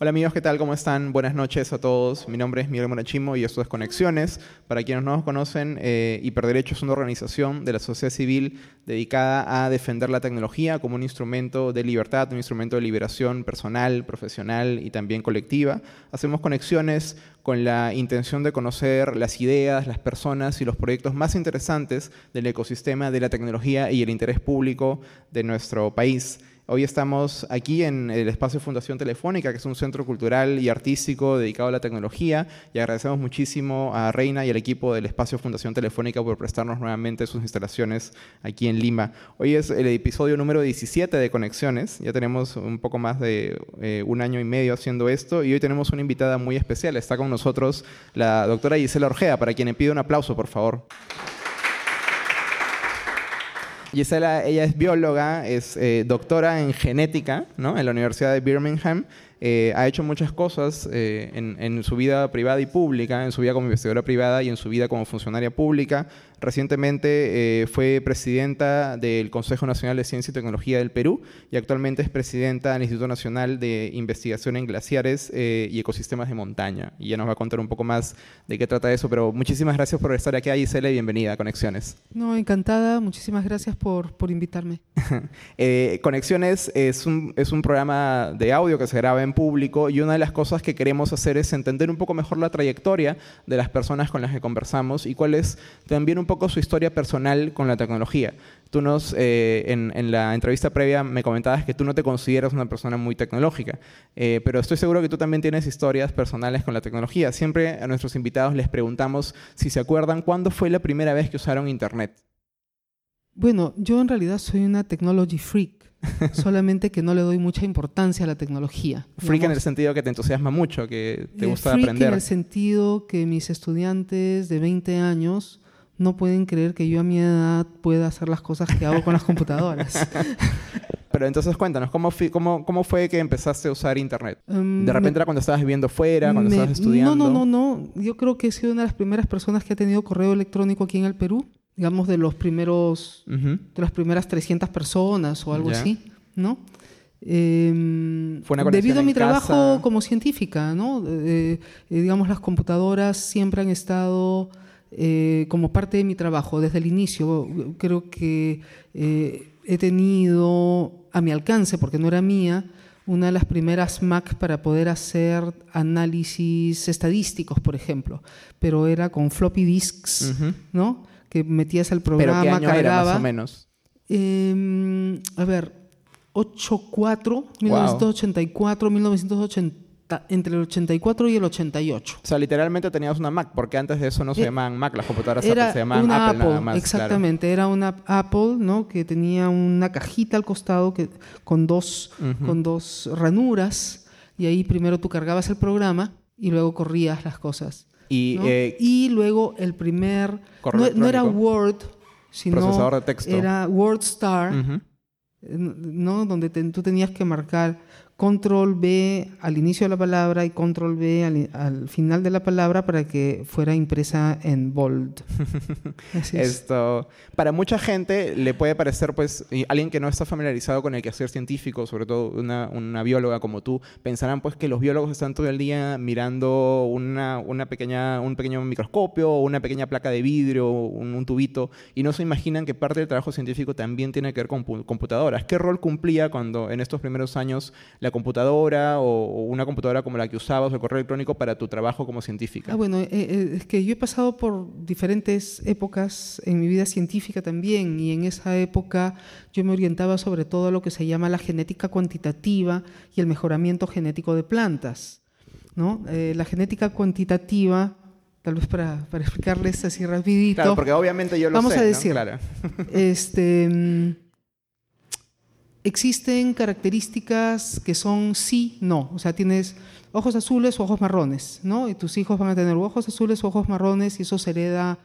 Hola amigos, ¿qué tal? ¿Cómo están? Buenas noches a todos. Mi nombre es Miguel Monachimo y esto es Conexiones. Para quienes no nos conocen, eh, Hiperderecho es una organización de la sociedad civil dedicada a defender la tecnología como un instrumento de libertad, un instrumento de liberación personal, profesional y también colectiva. Hacemos conexiones con la intención de conocer las ideas, las personas y los proyectos más interesantes del ecosistema de la tecnología y el interés público de nuestro país. Hoy estamos aquí en el espacio Fundación Telefónica, que es un centro cultural y artístico dedicado a la tecnología, y agradecemos muchísimo a Reina y al equipo del espacio Fundación Telefónica por prestarnos nuevamente sus instalaciones aquí en Lima. Hoy es el episodio número 17 de Conexiones, ya tenemos un poco más de eh, un año y medio haciendo esto, y hoy tenemos una invitada muy especial. Está con nosotros la doctora Gisela Orgea, para quien le pido un aplauso, por favor. Gisela, ella es bióloga, es eh, doctora en genética ¿no? en la Universidad de Birmingham eh, ha hecho muchas cosas eh, en, su vida privada y pública, en su vida como investigadora privada y en su vida como funcionaria pública. Recientemente eh, fue presidenta del Consejo Nacional de Ciencia y Tecnología del Perú y actualmente es presidenta del Instituto Nacional de Investigación en Glaciares y Ecosistemas de Montaña. Y ya nos va a contar un poco más de qué trata eso, pero muchísimas gracias por estar aquí, Gisela, y bienvenida a Conexiones. No, encantada, muchísimas gracias por, por invitarme. Conexiones es un, es un programa de audio que se graba en público y una de las cosas que queremos hacer es entender un poco mejor la trayectoria de las personas con las que conversamos y cuál es también un poco su historia personal con la tecnología. Tú nos, eh, en, la entrevista previa me comentabas que tú no te consideras una persona muy tecnológica, eh, pero estoy seguro que tú también tienes historias personales con la tecnología. Siempre a nuestros invitados les preguntamos si se acuerdan cuándo fue la primera vez que usaron Internet. Bueno, yo en realidad soy una technology freak. solamente que no le doy mucha importancia a la tecnología. Freak en el sentido que te entusiasma mucho, que te eh, gusta freak aprender. en el sentido que mis estudiantes de 20 años no pueden creer que yo a mi edad pueda hacer las cosas que hago con las computadoras. Pero entonces cuéntanos, ¿cómo, cómo, cómo fue que empezaste a usar Internet? Em, ¿De repente era cuando estabas viviendo fuera, cuando estabas estudiando? No, no, no, no. Yo creo que he sido una de las primeras personas que ha tenido correo electrónico aquí en el Perú digamos, de los primeros, de las primeras 300 personas o algo así, ¿no? Em, debido a mi trabajo como científica, ¿no? Eh, eh, digamos, las computadoras siempre han estado eh, como parte de mi trabajo desde el inicio. Creo que he tenido a mi alcance, porque no era mía, una de las primeras Mac para poder hacer análisis estadísticos, por ejemplo, pero era con floppy disks, ¿no? que metías el programa, ¿Pero qué año Era, más o menos? Em, a ver, 84, 1984, 1980 entre el 84 y el 88. O sea, literalmente tenías una Mac, porque antes de eso no se eh, llamaban Mac, las computadoras era se llamaban una Apple, nada más. Exactamente, era una Apple, ¿no? Que tenía una cajita al costado que, con, dos, con dos ranuras, y ahí primero tú cargabas el programa y luego corrías las cosas. Y, eh, y luego el primer, no, era Word, sino procesador de texto. era WordStar, ¿no? donde tú tenías que marcar control B al inicio de la palabra y control B al, final de la palabra para que fuera impresa en bold. Esto, para mucha gente le puede parecer, pues, alguien que no está familiarizado con el quehacer científico, sobre todo una, una, bióloga como tú, pensarán pues que los biólogos están todo el día mirando una, una pequeña, un pequeño microscopio o una pequeña placa de vidrio, un, un, tubito, y no se imaginan que parte del trabajo científico también tiene que ver con computadoras. ¿Qué rol cumplía cuando en estos primeros años la computadora o, una computadora como la que usabas o el correo electrónico para tu trabajo como científica? Ah, bueno, eh, eh, es que yo he pasado por diferentes épocas en mi vida científica también y en esa época yo me orientaba sobre todo a lo que se llama la genética cuantitativa y el mejoramiento genético de plantas. ¿no? Eh, la genética cuantitativa tal vez para, para, explicarles así rapidito. Claro, porque obviamente yo lo Vamos sé, a decir, claro. este, mm, existen características que son sí, no. O sea, tienes ojos azules o ojos marrones, ¿no? Y tus hijos van a tener ojos azules o ojos marrones y eso se hereda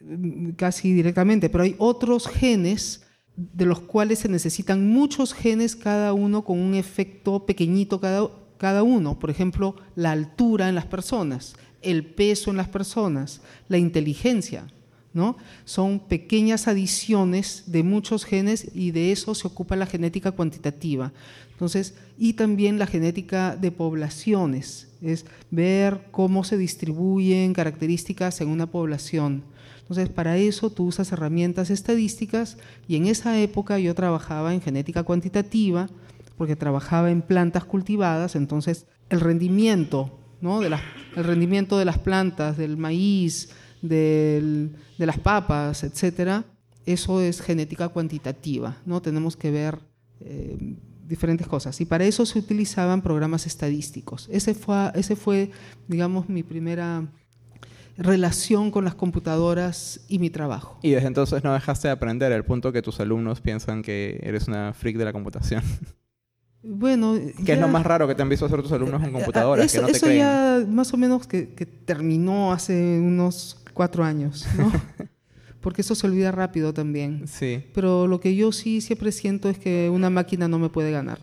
mm, casi directamente. Pero hay otros genes de los cuales se necesitan muchos genes cada uno con un efecto pequeñito cada, cada uno. Por ejemplo, la altura en las personas, el peso en las personas, la inteligencia. ¿No? Son pequeñas adiciones de muchos genes y de eso se ocupa la genética cuantitativa. Entonces, y también la genética de poblaciones, es ver cómo se distribuyen características en una población. Entonces, para eso tú usas herramientas estadísticas y en esa época yo trabajaba en genética cuantitativa porque trabajaba en plantas cultivadas, entonces el rendimiento, ¿no? el rendimiento de las plantas, del maíz, de las papas, etcétera, eso es genética cuantitativa, ¿no? Tenemos que ver eh, diferentes cosas. Y para eso se utilizaban programas estadísticos. Ese fue, ese fue, digamos, mi primera relación con las computadoras y mi trabajo. Y desde entonces no dejaste de aprender, al punto que tus alumnos piensan que eres una freak de la computación. Bueno, ¿Qué es lo más raro que te han visto hacer tus alumnos en computadoras? Eso, eso ya más o menos que, que terminó hace unos cuatro años, ¿no? porque eso se olvida rápido también. Sí. Pero lo que yo sí siempre siento es que una máquina no me puede ganar.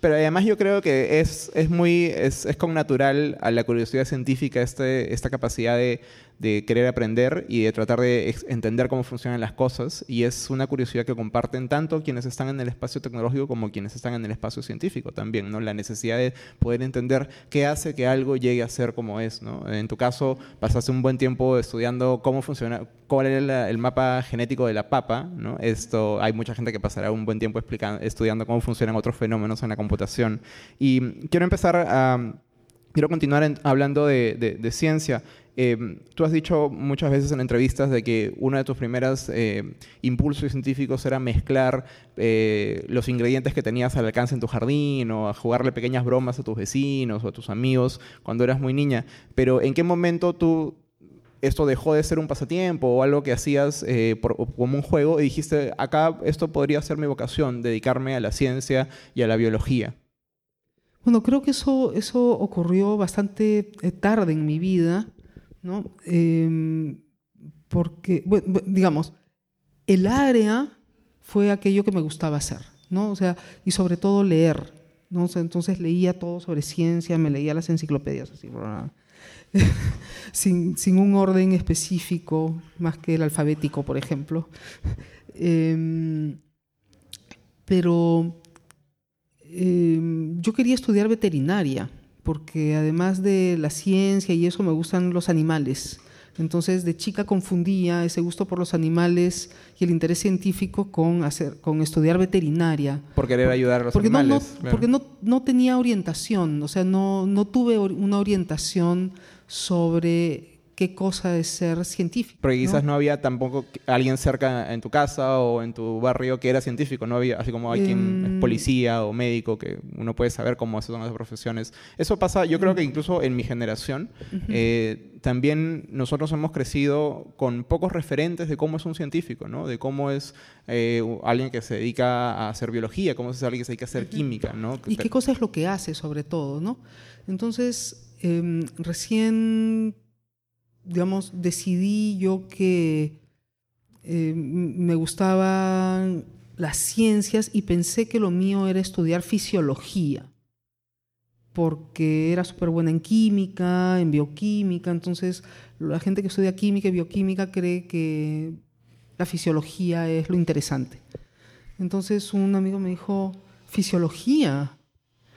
Pero además yo creo que es, es muy, es, es con natural a la curiosidad científica este, esta capacidad de, de querer aprender y de tratar de entender cómo funcionan las cosas. Y es una curiosidad que comparten tanto quienes están en el espacio tecnológico como quienes están en el espacio científico también, ¿no? La necesidad de poder entender qué hace que algo llegue a ser como es, ¿no? En tu caso, pasaste un buen tiempo estudiando cómo funciona, cuál era el mapa genético de la papa, ¿no? Esto, hay mucha gente que pasará un buen tiempo explicando, estudiando cómo funcionan otros fenómenos en la computación. Y quiero empezar a... Quiero continuar hablando de, de ciencia. Eh, tú has dicho muchas veces en entrevistas de que uno de tus primeros eh, impulsos científicos era mezclar eh, los ingredientes que tenías al alcance en tu jardín o a jugarle pequeñas bromas a tus vecinos o a tus amigos cuando eras muy niña. Pero ¿en qué momento tú esto dejó de ser un pasatiempo o algo que hacías como un juego y dijiste, acá esto podría ser mi vocación, dedicarme a la ciencia y a la biología? Bueno, creo que eso, eso ocurrió bastante tarde en mi vida. ¿No? Em, porque, digamos, el área fue aquello que me gustaba hacer, ¿no? O sea, y sobre todo leer, ¿no? entonces leía todo sobre ciencia, me leía las enciclopedias, así, sin, sin, un orden específico, más que el alfabético, por ejemplo. Em, pero em, yo quería estudiar veterinaria, porque además de la ciencia y eso me gustan los animales. Entonces de chica confundía ese gusto por los animales y el interés científico con, hacer, con estudiar veterinaria. Por querer ayudar a los porque animales. No, Porque no, no, tenía orientación, o sea, no, no tuve una orientación sobre qué cosa es ser científico. Porque quizás ¿no? había tampoco alguien cerca en tu casa o en tu barrio que era científico, no había, así como hay quien es em. policía o médico, que uno puede saber cómo son las profesiones. Eso pasa, yo creo que incluso en mi generación, eh, también nosotros hemos crecido con pocos referentes de cómo es un científico, ¿no? De cómo es eh, alguien que se dedica a hacer biología, cómo es alguien que se dedica a hacer química, ¿no? Y qué cosa es lo que hace, sobre todo, ¿no? Entonces, em, recién digamos, decidí yo que eh, me gustaban las ciencias y pensé que lo mío era estudiar fisiología, porque era súper buena en química, en bioquímica, entonces la gente que estudia química y bioquímica cree que la fisiología es lo interesante. Entonces un amigo me dijo, fisiología,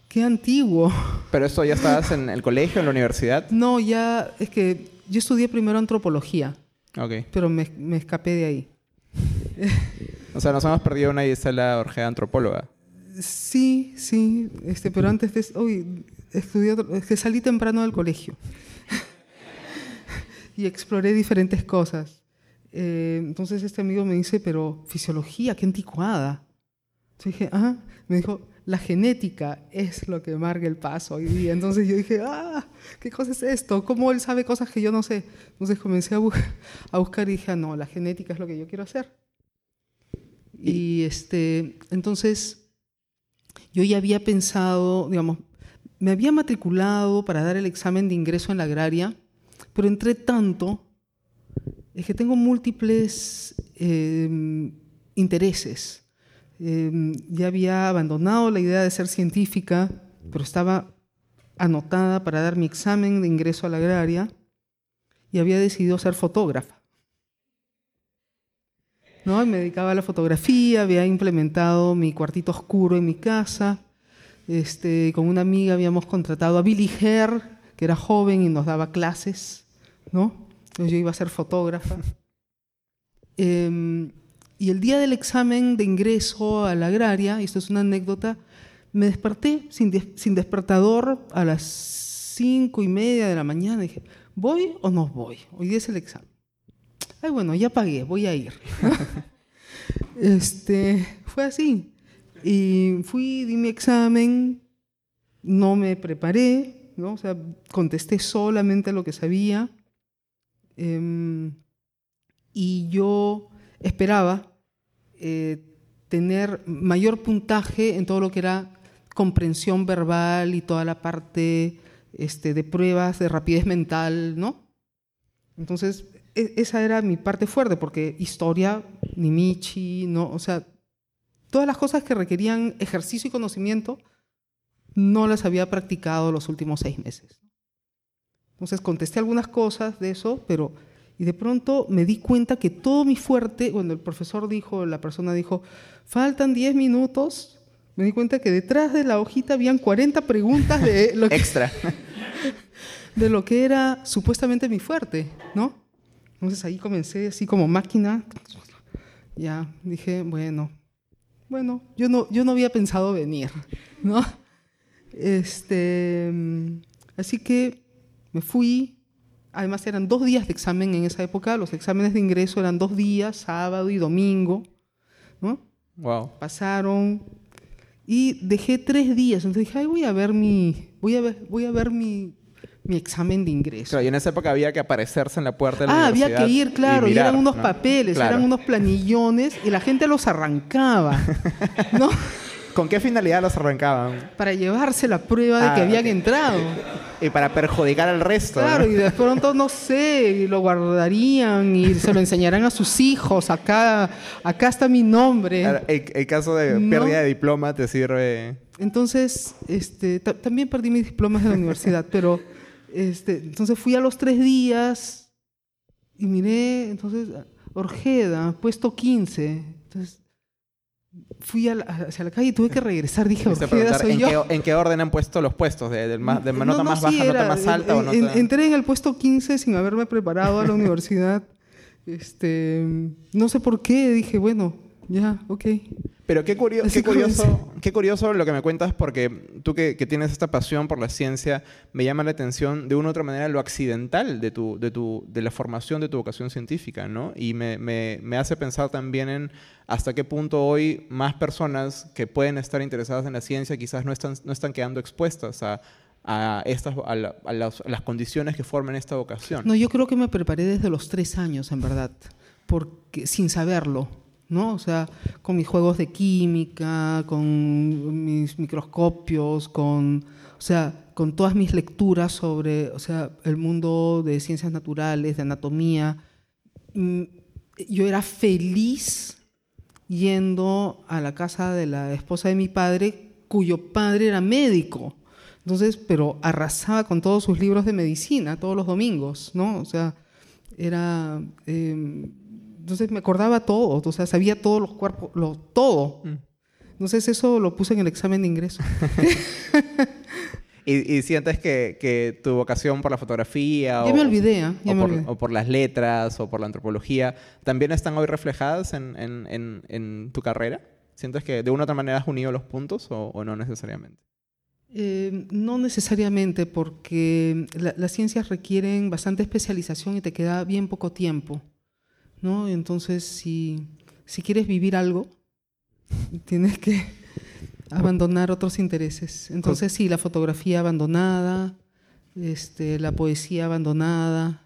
qué antiguo. ¿Pero eso ya estabas en el colegio, en la universidad? No, ya es que yo estudié primero antropología. Pero me, me escapé de ahí. o sea, nos hemos perdido una Gisela Orgea antropóloga. Sí, sí. Este, pero antes de... Uy, estudié... Es que salí temprano del colegio. y exploré diferentes cosas. Eh, entonces este amigo me dice, pero fisiología, qué anticuada. Entonces dije, ah, me dijo, la genética es lo que marca el paso hoy día. Entonces yo dije, ah, ¿qué cosa es esto? ¿Cómo él sabe cosas que yo no sé? Entonces comencé a, a buscar y dije, ah, no, la genética es lo que yo quiero hacer. Y este, entonces yo ya había pensado, digamos, me había matriculado para dar el examen de ingreso en la agraria, pero entre tanto, es que tengo múltiples eh, intereses. Em, ya había abandonado la idea de ser científica, pero estaba anotada para dar mi examen de ingreso a la agraria y había decidido ser fotógrafa. ¿no? me dedicaba a la fotografía, había implementado mi cuartito oscuro en mi casa. Este, con una amiga habíamos contratado a Billy Herr, que era joven y nos daba clases, ¿no? Yo iba a ser fotógrafa. Em, y el día del examen de ingreso a la agraria, y esto es una anécdota, me desperté sin, sin despertador a las cinco y media de la mañana. dije, ¿voy o no voy? Hoy día es el examen. Ay, bueno, ya pagué, voy a ir. este, fue así. Y fui, di mi examen, no me preparé, ¿no? O sea, contesté solamente lo que sabía. Em, y yo esperaba eh, tener mayor puntaje en todo lo que era comprensión verbal y toda la parte este, de pruebas de rapidez mental, ¿no? Entonces, e, esa era mi parte fuerte, porque historia, ni Michi, ¿no? O sea, todas las cosas que requerían ejercicio y conocimiento, no las había practicado los últimos seis meses. Entonces contesté algunas cosas de eso, pero y de pronto me di cuenta que todo mi fuerte, cuando el profesor dijo, la persona dijo, faltan 10 minutos, me di cuenta que detrás de la hojita habían 40 preguntas de lo que, extra de lo que era supuestamente mi fuerte, ¿no? Entonces ahí comencé así como máquina. Ya dije, bueno, bueno, yo no, yo no había pensado venir, ¿no? Este, así que me fui. Además eran dos días de examen en esa época. Los exámenes de ingreso eran dos días, sábado y domingo, ¿no? Wow. Pasaron y dejé tres días. Entonces dije, Ay, voy a ver mi, voy a ver, voy a ver mi, mi examen de ingreso. y en esa época había que aparecerse en la puerta de la ah, había que ir, claro, y, eran unos papeles, eran unos planillones y la gente los arrancaba, ¿no? ¿Con qué finalidad los arrancaban? Para llevarse la prueba de que ah, habían entrado. Y para perjudicar al resto. Claro, y de pronto, no sé, lo guardarían y se lo enseñarán a sus hijos. Acá, acá está mi nombre. El, caso de pérdida de diploma te sirve. Entonces, este, también perdí mis diplomas de la universidad, pero este, entonces fui a los tres días y miré, entonces, Orjeda, puesto 15. Entonces, fui hacia la calle y tuve que regresar. Dije, Orjeda, soy ¿en yo. Qué, ¿En qué orden han puesto los puestos? ¿De, de, nota más baja a nota más alta? o entré en el puesto 15 sin haberme preparado a la universidad. Este, no sé por qué. Dije, bueno, ya, ok. Pero qué, curioso, qué, curioso, qué curioso lo que me cuentas, porque tú que, tienes esta pasión por la ciencia, me llama la atención de una u otra manera lo accidental de, tu, de, tu, de la formación de tu vocación científica, ¿no? Y me, me, me, hace pensar también en hasta qué punto hoy más personas que pueden estar interesadas en la ciencia quizás no están, no están quedando expuestas a, a, estas, a, las, a las condiciones que forman esta vocación. No, yo creo que me preparé desde los tres años, en verdad, porque sin saberlo ¿no? O sea, con mis juegos de química, con mis microscopios, con, o sea, con todas mis lecturas sobre, o sea, el mundo de ciencias naturales, de anatomía. Mm, yo era feliz yendo a la casa de la esposa de mi padre, cuyo padre era médico. Entonces, pero arrasaba con todos sus libros de medicina todos los domingos, ¿no? O sea, era... Em, entonces me acordaba todo, o sea, sabía todos los cuerpos, lo, todo. Mm. Entonces eso lo puse en el examen de ingreso. ¿Y, sientes que, tu vocación por la fotografía ya o, me olvidé, ¿eh? o, por, las letras o por la antropología también están hoy reflejadas en, tu carrera? ¿Sientes que de una u otra manera has unido los puntos o, no necesariamente? Eh, no necesariamente, porque las ciencias requieren bastante especialización y te queda bien poco tiempo. ¿No? Entonces, si, si quieres vivir algo, tienes que abandonar otros intereses. Entonces, sí, la fotografía abandonada, este, la poesía abandonada.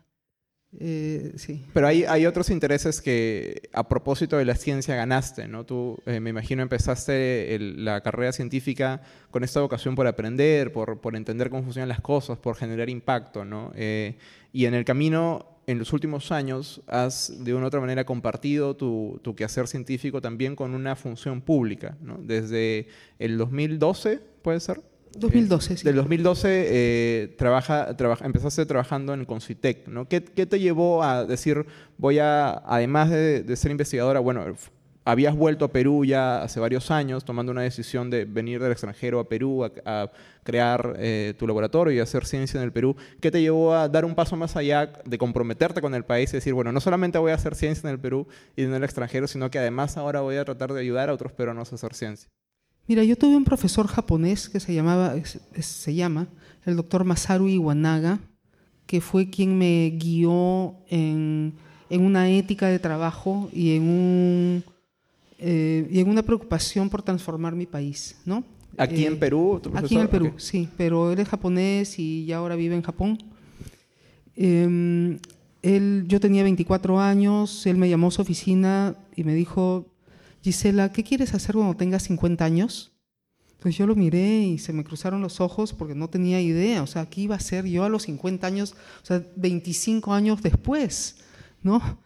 Eh, sí. Pero hay, hay otros intereses que a propósito de la ciencia ganaste, ¿no? Tú, eh, me imagino, empezaste la carrera científica con esta vocación por aprender, por, por, entender cómo funcionan las cosas, por generar impacto, ¿no? Eh, y en el camino en los últimos años has de una u otra manera compartido tu, quehacer científico también con una función pública, ¿no? Desde el 2012, ¿puede ser? 2012, sí. Del 2012 eh, trabaja, trabaja, empezaste trabajando en Concitec, ¿no? ¿Qué, ¿Qué, te llevó a decir, voy a, además de, de, ser investigadora, bueno, habías vuelto a Perú ya hace varios años, tomando una decisión de venir del extranjero a Perú a, crear eh, tu laboratorio y hacer ciencia en el Perú. ¿Qué te llevó a dar un paso más allá de comprometerte con el país y decir, bueno, no solamente voy a hacer ciencia en el Perú y en el extranjero, sino que además ahora voy a tratar de ayudar a otros peruanos a hacer ciencia? Mira, yo tuve un profesor japonés que se, llamaba, se llama el doctor Masaru Iwanaga, que fue quien me guió en, en una ética de trabajo y en, un, eh, y en una preocupación por transformar mi país, ¿no? ¿Aquí eh, en Perú? Aquí en el Perú, okay. sí, pero él es japonés y ya ahora vive en Japón. Eh, él, yo tenía 24 años, él me llamó a su oficina y me dijo, Gisela, ¿qué quieres hacer cuando tengas 50 años? Pues yo lo miré y se me cruzaron los ojos porque no tenía idea. O sea, ¿qué iba a ser yo a los 50 años? O sea, 25 años después, ¿no?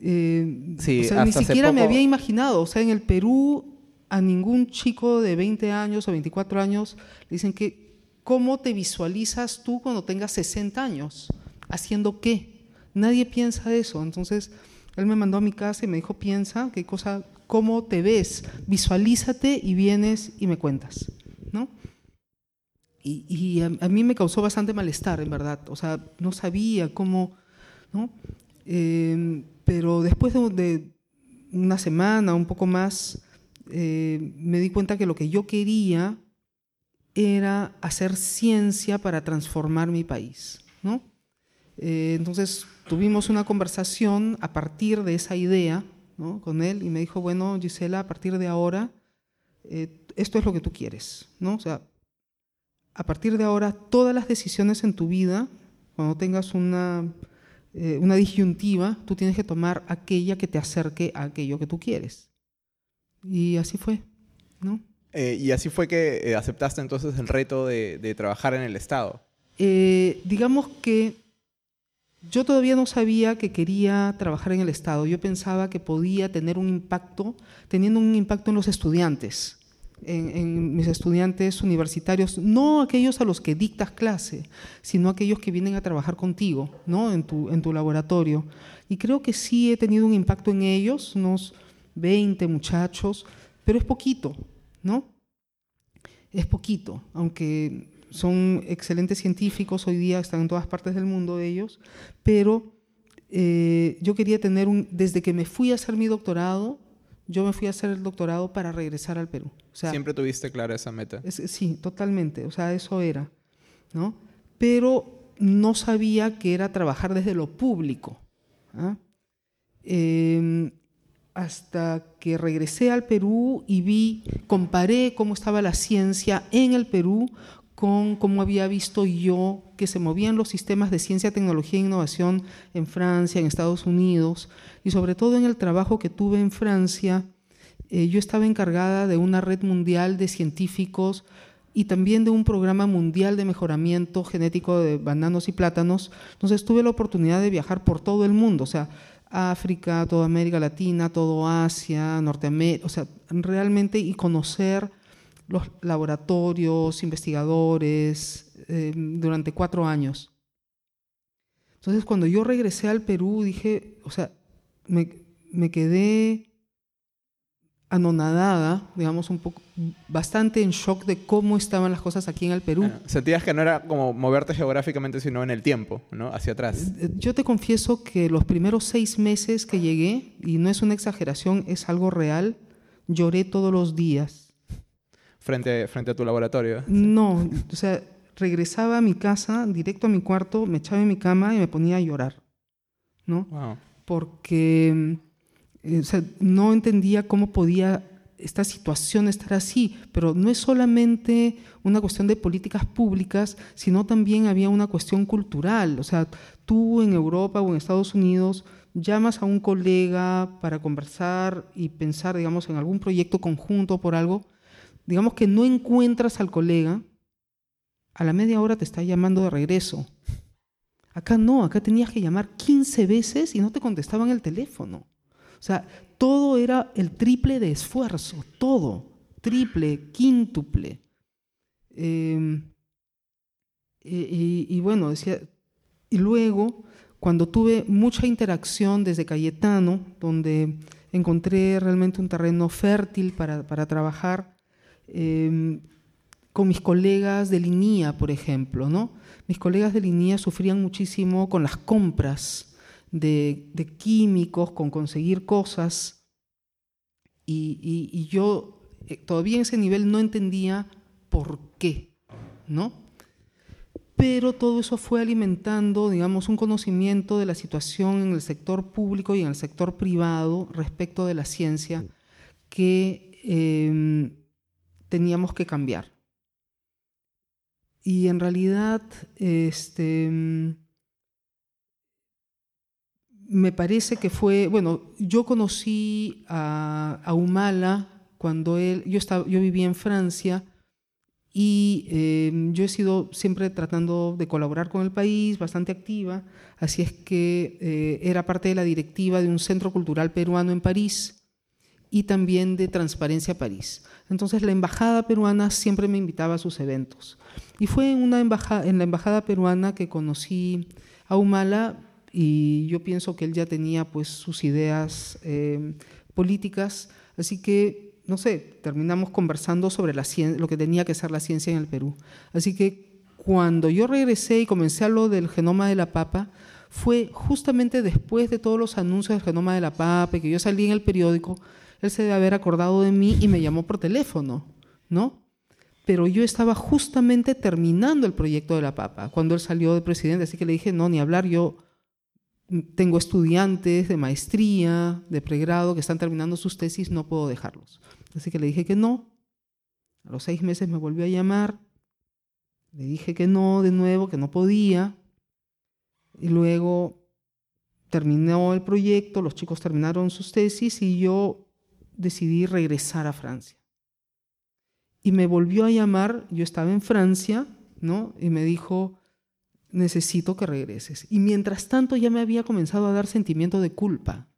Eh, sí, o sea, ni siquiera poco... me había imaginado. O sea, en el Perú a ningún chico de 20 años o 24 años le dicen que, ¿cómo te visualizas tú cuando tengas 60 años? ¿Haciendo qué? Nadie piensa eso. Entonces, él me mandó a mi casa y me dijo, piensa, qué cosa cómo te ves, visualízate y vienes y me cuentas, ¿no? Y, y a, a, mí me causó bastante malestar, en verdad, o sea, no sabía cómo, ¿no? Eh, pero después de, una semana, un poco más, eh, me di cuenta que lo que yo quería era hacer ciencia para transformar mi país, ¿no? Eh, entonces tuvimos una conversación a partir de esa idea ¿no? con él y me dijo, bueno, Gisela, a partir de ahora, eh, esto es lo que tú quieres, ¿no? O sea, a partir de ahora, todas las decisiones en tu vida, cuando tengas una, eh, una disyuntiva, tú tienes que tomar aquella que te acerque a aquello que tú quieres. Y así fue, ¿no? Eh, y así fue que eh, aceptaste entonces el reto de, de trabajar en el Estado. Eh, digamos que yo todavía no sabía que quería trabajar en el Estado. Yo pensaba que podía tener un impacto, teniendo un impacto en los estudiantes, en, en, mis estudiantes universitarios, no aquellos a los que dictas clase, sino aquellos que vienen a trabajar contigo, ¿no? En tu, en tu laboratorio. Y creo que sí he tenido un impacto en ellos, unos 20 muchachos, pero es poquito, ¿no? Es poquito, aunque son excelentes científicos, hoy día están en todas partes del mundo ellos, pero eh, yo quería tener un, desde que me fui a hacer mi doctorado, yo me fui a hacer el doctorado para regresar al Perú. O sea, ¿Siempre tuviste clara esa meta? Es, sí, totalmente, o sea, eso era, ¿no? Pero no sabía que era trabajar desde lo público. ¿ah? Eh, hasta que regresé al Perú y vi, comparé cómo estaba la ciencia en el Perú con cómo había visto yo que se movían los sistemas de ciencia, tecnología e innovación en Francia, en Estados Unidos, y sobre todo en el trabajo que tuve en Francia, eh, yo estaba encargada de una red mundial de científicos y también de un programa mundial de mejoramiento genético de bananos y plátanos. Entonces tuve la oportunidad de viajar por todo el mundo, o sea, África, toda América Latina, todo Asia, Norteamérica, o sea, realmente y conocer los laboratorios, investigadores, eh, durante cuatro años. Entonces, cuando yo regresé al Perú, dije, o sea, me, me quedé anonadada, digamos, un poco, bastante en shock de cómo estaban las cosas aquí en el Perú. Bueno, sentías que no era como moverte geográficamente, sino en el tiempo, ¿no? Hacia atrás. Eh, yo te confieso que los primeros seis meses que llegué, y no es una exageración, es algo real, lloré todos los días frente, frente a tu laboratorio? No, o sea, regresaba a mi casa, directo a mi cuarto, me echaba en mi cama y me ponía a llorar, ¿no? Wow. Porque eh, o sea, no entendía cómo podía esta situación estar así, pero no es solamente una cuestión de políticas públicas, sino también había una cuestión cultural. O sea, tú en Europa o en Estados Unidos llamas a un colega para conversar y pensar, digamos, en algún proyecto conjunto por algo, digamos que no encuentras al colega, a la media hora te está llamando de regreso. Acá no, acá tenías que llamar 15 veces y no te contestaban el teléfono. O sea, todo era el triple de esfuerzo, todo, triple, quíntuple. Em, y, bueno, decía, y luego, cuando tuve mucha interacción desde Cayetano, donde encontré realmente un terreno fértil para, para trabajar, em, con mis colegas de línea, por ejemplo. Mis colegas de línea sufrían muchísimo con las compras de, químicos, con conseguir cosas, y, yo eh, todavía en ese nivel no entendía por qué, ¿no? Pero todo eso fue alimentando, digamos, un conocimiento de la situación en el sector público y en el sector privado respecto de la ciencia que em, teníamos que cambiar. Y en realidad, este, me parece que fue, bueno, yo conocí a, Humala cuando él, yo, estaba, yo vivía en Francia y em, yo he sido siempre tratando de colaborar con el país, bastante activa, así es que eh, era parte de la directiva de un centro cultural peruano en París y también de Transparencia París. Entonces la embajada peruana siempre me invitaba a sus eventos. Y fue en, una embajada, en la embajada peruana que conocí a Humala y yo pienso que él ya tenía pues sus ideas eh, políticas, así que, no sé, terminamos conversando sobre la lo que tenía que ser la ciencia en el Perú. Así que cuando yo regresé y comencé a lo del genoma de la papa, fue justamente después de todos los anuncios del genoma de la papa, que yo salí en el periódico, él se debe haber acordado de mí y me llamó por teléfono, ¿no? Pero yo estaba justamente terminando el proyecto de la papa cuando él salió de presidente, así que le dije, no, ni hablar, yo tengo estudiantes de maestría, de pregrado, que están terminando sus tesis, no puedo dejarlos. Así que le dije que no. A los seis meses me volvió a llamar, le dije que no de nuevo, que no podía. Y luego terminó el proyecto, los chicos terminaron sus tesis y yo decidí regresar a Francia. Y me volvió a llamar, yo estaba en Francia, ¿no? Y me dijo, necesito que regreses. Y mientras tanto ya me había comenzado a dar sentimiento de culpa.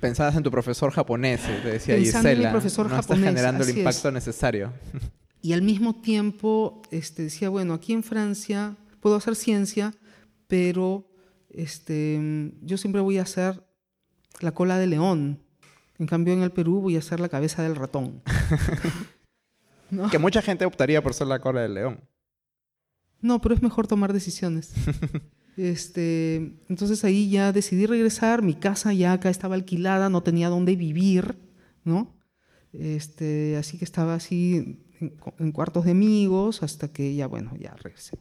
Pensabas en tu profesor japonés, te decía Gisela. profesor no japonés, generando el impacto necesario. Y al mismo tiempo este, decía, bueno, aquí en Francia puedo hacer ciencia, pero este, yo siempre voy a hacer la cola de león. En cambio, en el Perú voy a ser la cabeza del ratón. Que mucha gente optaría por ser la cola del león. No, pero es mejor tomar decisiones. este, entonces ahí ya decidí regresar. Mi casa ya acá estaba alquilada, no tenía dónde vivir, ¿no? Este, así que estaba así en, en cuartos de amigos hasta que ya, bueno, ya regresé.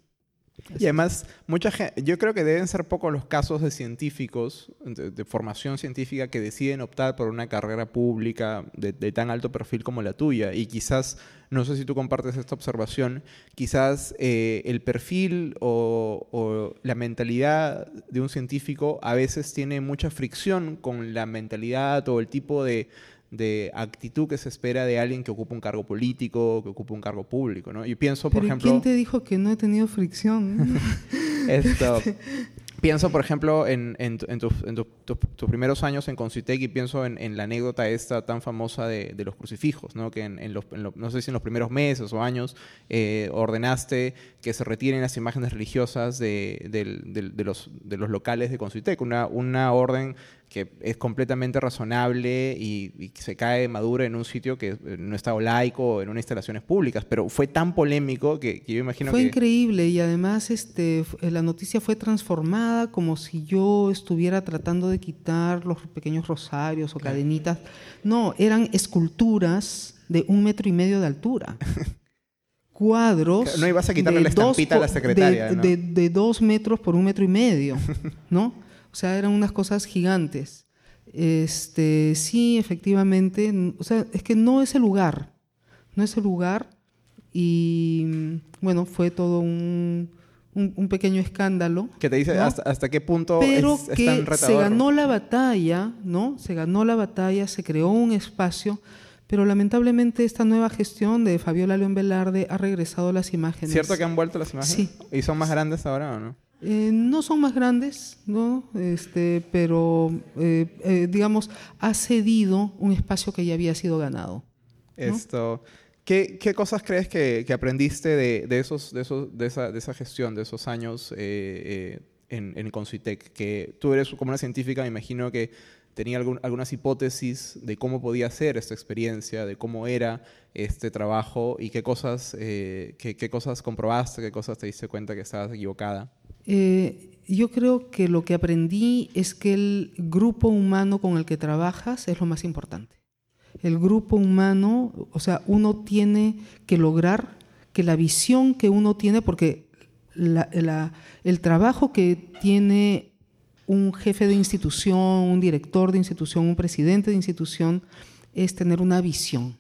Y además, mucha gente, yo creo que deben ser pocos los casos de científicos, de, formación científica, que deciden optar por una carrera pública de, tan alto perfil como la tuya. Y quizás, no sé si tú compartes esta observación, quizás eh, el perfil o, o, la mentalidad de un científico a veces tiene mucha fricción con la mentalidad o el tipo de de actitud que se espera de alguien que ocupa un cargo político, que ocupa un cargo público, ¿no? Y pienso, por ejemplo... ¿quién te dijo que no he tenido fricción? Esto... Pienso, por ejemplo, en, tus primeros años en Concitec y pienso en, la anécdota esta tan famosa de, los crucifijos, ¿no? que en, los, no sé si en los primeros meses o años eh, ordenaste que se retiren las imágenes religiosas de, los, de los locales de Concitec, una, una orden que es completamente razonable y, se cae madura en un sitio que eh, no está laico, en unas instalaciones públicas, pero fue tan polémico que, yo imagino fue que... Fue increíble y además este, eh, la noticia fue transformada como si yo estuviera tratando de quitar los pequeños rosarios o cadenitas. No, eran esculturas de un metro y medio de altura. Cuadros. No ibas a quitarle la estampita a la secretaria. De, de dos metros por un metro y medio, ¿no? O sea, eran unas cosas gigantes. Este, sí, efectivamente, o sea, es que no es el lugar, no es el lugar y bueno, fue todo un, un, pequeño escándalo. Que te dice hasta, qué punto Pero es, que se ganó la batalla, ¿no? Se ganó la batalla, se creó un espacio, pero lamentablemente esta nueva gestión de Fabiola León Velarde ha regresado las imágenes. ¿Cierto que han vuelto las imágenes? Sí. ¿Y son más grandes ahora o no? Eh, no son más grandes, ¿no? Este, pero eh, eh, digamos, ha cedido un espacio que ya había sido ganado. Esto. ¿Qué, cosas crees que, aprendiste de, esos, de, esos, de, esa, gestión, de esos años en, en? Que tú eres como una científica, me imagino que tenía algunas hipótesis de cómo podía ser esta experiencia, de cómo era este trabajo y qué cosas, qué, cosas comprobaste, qué cosas te diste cuenta que estabas equivocada. Yo creo que lo que aprendí es que el grupo humano con el que trabajas es lo más importante el grupo humano, o sea, uno tiene que lograr que la visión que uno tiene, porque el trabajo que tiene un jefe de institución, un director de institución, un presidente de institución, es tener una visión,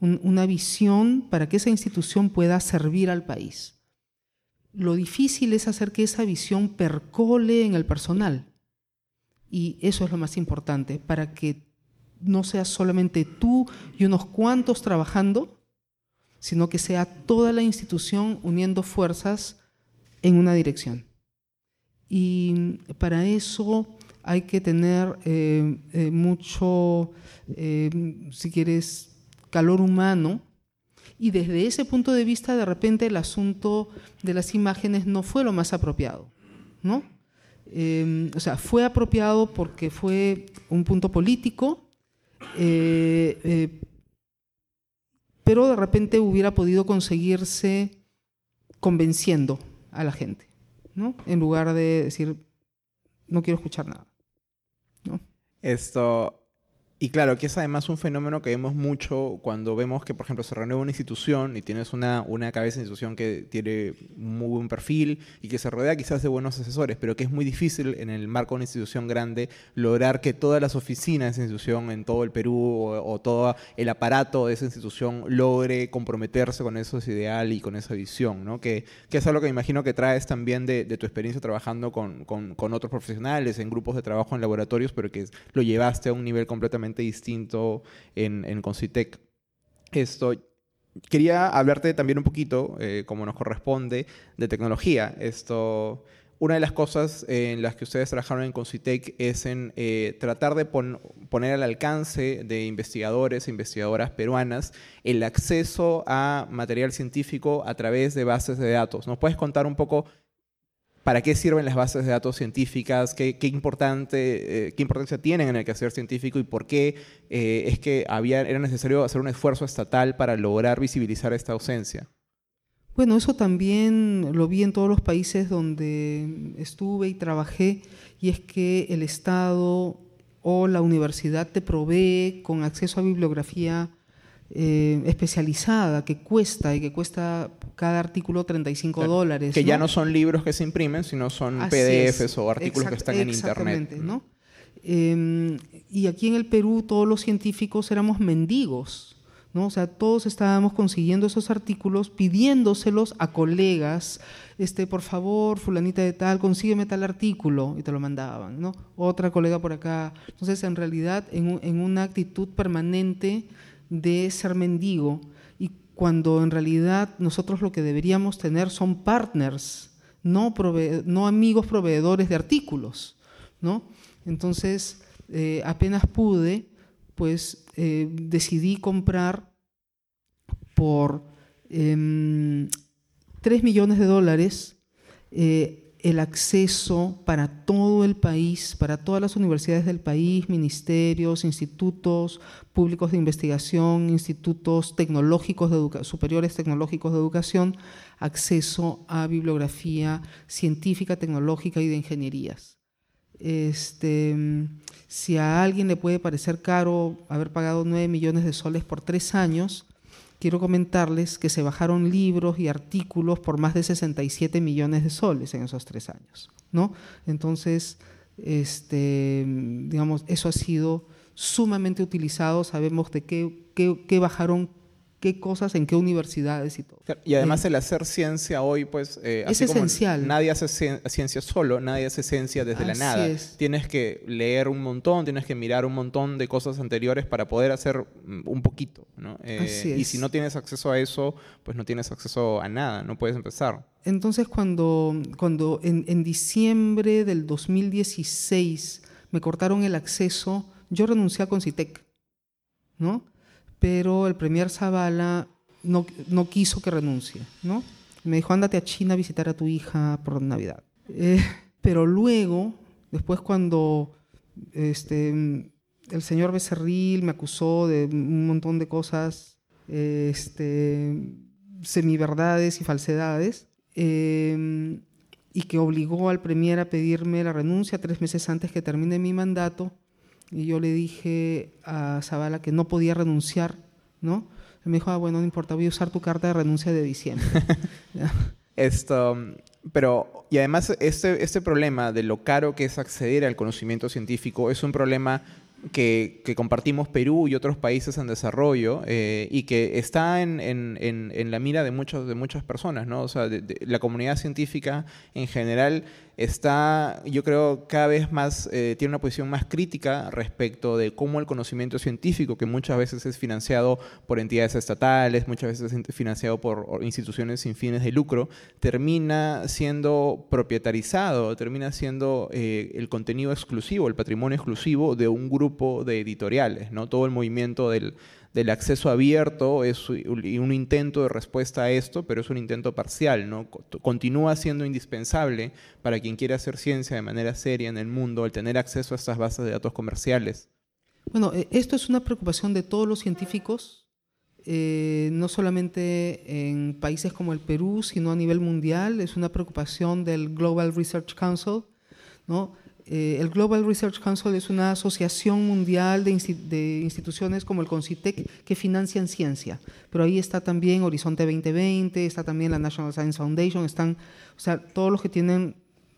una visión para que esa institución pueda servir al país. Lo difícil es hacer que esa visión percole en el personal. Y eso es lo más importante, para que no sea solamente tú y unos cuantos trabajando, sino que sea toda la institución uniendo fuerzas en una dirección. Y para eso hay que tener eh, eh, mucho, eh, si quieres, calor humano. Y desde ese punto de vista, de repente el asunto de las imágenes no fue lo más apropiado, ¿no? o sea, fue apropiado porque fue un punto político, eh, eh, pero de repente hubiera podido conseguirse convenciendo a la gente, ¿no? En lugar de decir, no quiero escuchar nada. ¿no? Esto, y claro, que es además un fenómeno que vemos mucho cuando vemos que, por ejemplo, se renueva una institución y tienes una, una cabeza de institución que tiene muy buen perfil y que se rodea quizás de buenos asesores, pero que es muy difícil en el marco de una institución grande lograr que todas las oficinas de esa institución en todo el Perú o, todo el aparato de esa institución logre comprometerse con eso ideal y con esa visión, ¿no? Que, que es algo que me imagino que traes también de, de tu experiencia trabajando con, con, con otros profesionales en grupos de trabajo en laboratorios, pero que lo llevaste a un nivel completamente distinto en, en Concitec. Esto, quería hablarte también un poquito, eh, como nos corresponde, de tecnología. Esto, una de las cosas en las que ustedes trabajaron en Concitec es en eh, tratar de poner al alcance de investigadores e investigadoras peruanas el acceso a material científico a través de bases de datos. ¿Nos puedes contar un poco para qué sirven las bases de datos científicas, qué, importante, eh, qué importancia tienen en el quehacer científico y por qué eh, es que había, era necesario hacer un esfuerzo estatal para lograr visibilizar esta ausencia. Bueno, eso también lo vi en todos los países donde estuve y trabajé, y es que el Estado o la universidad te provee con acceso a bibliografía eh, especializada que cuesta y que cuesta cada artículo 35 dólares. Que ya no son libros que se imprimen, sino son PDFs o artículos que están en Internet. ¿no? Em, y aquí en el Perú todos los científicos éramos mendigos. ¿no? O sea, todos estábamos consiguiendo esos artículos, pidiéndoselos a colegas, este, por favor, fulanita de tal, consígueme tal artículo, y te lo mandaban, ¿no? Otra colega por acá. Entonces, en realidad, en, en una actitud permanente de ser mendigo y cuando en realidad nosotros lo que deberíamos tener son partners, no, no amigos proveedores de artículos, ¿no? Entonces, eh, apenas pude, pues eh, decidí comprar por 3 em, millones de dólares eh, el acceso para todo el país, para todas las universidades del país, ministerios, institutos públicos de investigación, institutos tecnológicos de superiores tecnológicos de educación, acceso a bibliografía científica, tecnológica y de ingenierías. Este, si a alguien le puede parecer caro haber pagado 9 millones de soles por tres años, quiero comentarles que se bajaron libros y artículos por más de 67 millones de soles en esos tres años. ¿no? Entonces, este, digamos, eso ha sido sumamente utilizado. Sabemos de qué, qué bajaron qué cosas, en qué universidades y todo. Y además eh, el hacer ciencia hoy, pues... Eh, es esencial. nadie hace ciencia solo, nadie hace ciencia desde la nada. Tienes que leer un montón, tienes que mirar un montón de cosas anteriores para poder hacer mm, un poquito, ¿no? Eh, y si no tienes acceso a eso, pues no tienes acceso a nada, no puedes empezar. Entonces, cuando, cuando en, en diciembre del 2016 me cortaron el acceso, yo renuncié a Concitec, ¿no? Pero el Premier Zavala no, no quiso que renuncie, ¿no? Me dijo, ándate a China a visitar a tu hija por Navidad. Eh, pero luego, después cuando este, el señor Becerril me acusó de un montón de cosas, este, semiverdades y falsedades, eh, y que obligó al Premier a pedirme la renuncia tres meses antes que termine mi mandato, y yo le dije a Zavala que no podía renunciar, ¿no? me dijo, ah, bueno, no importa, voy a usar tu carta de renuncia de diciembre. Esto, pero, y además, este, este problema de lo caro que es acceder al conocimiento científico es un problema que, compartimos Perú y otros países en desarrollo eh, y que está en, en, en, la mira de, muchos, de muchas personas, ¿no? O sea, la comunidad científica en general está, yo creo, cada vez más, eh, tiene una posición más crítica respecto de cómo el conocimiento científico, que muchas veces es financiado por entidades estatales, muchas veces es financiado por instituciones sin fines de lucro, termina siendo propietarizado, termina siendo eh, el contenido exclusivo, el patrimonio exclusivo de un grupo de editoriales, ¿no? Todo el movimiento del del acceso abierto es un intento de respuesta a esto, pero es un intento parcial, ¿no? Continúa siendo indispensable para quien quiera hacer ciencia de manera seria en el mundo el tener acceso a estas bases de datos comerciales. Bueno, e, esto es una preocupación de todos los científicos, eh, no solamente en países como el Perú, sino a nivel mundial. Es una preocupación del Global Research Council, ¿no? Eh, el Global Research Council es una asociación mundial de, instituciones como el CONCITEC que financian ciencia, pero ahí está también Horizonte 2020, está también la National Science Foundation, están, o sea, todos los que tienen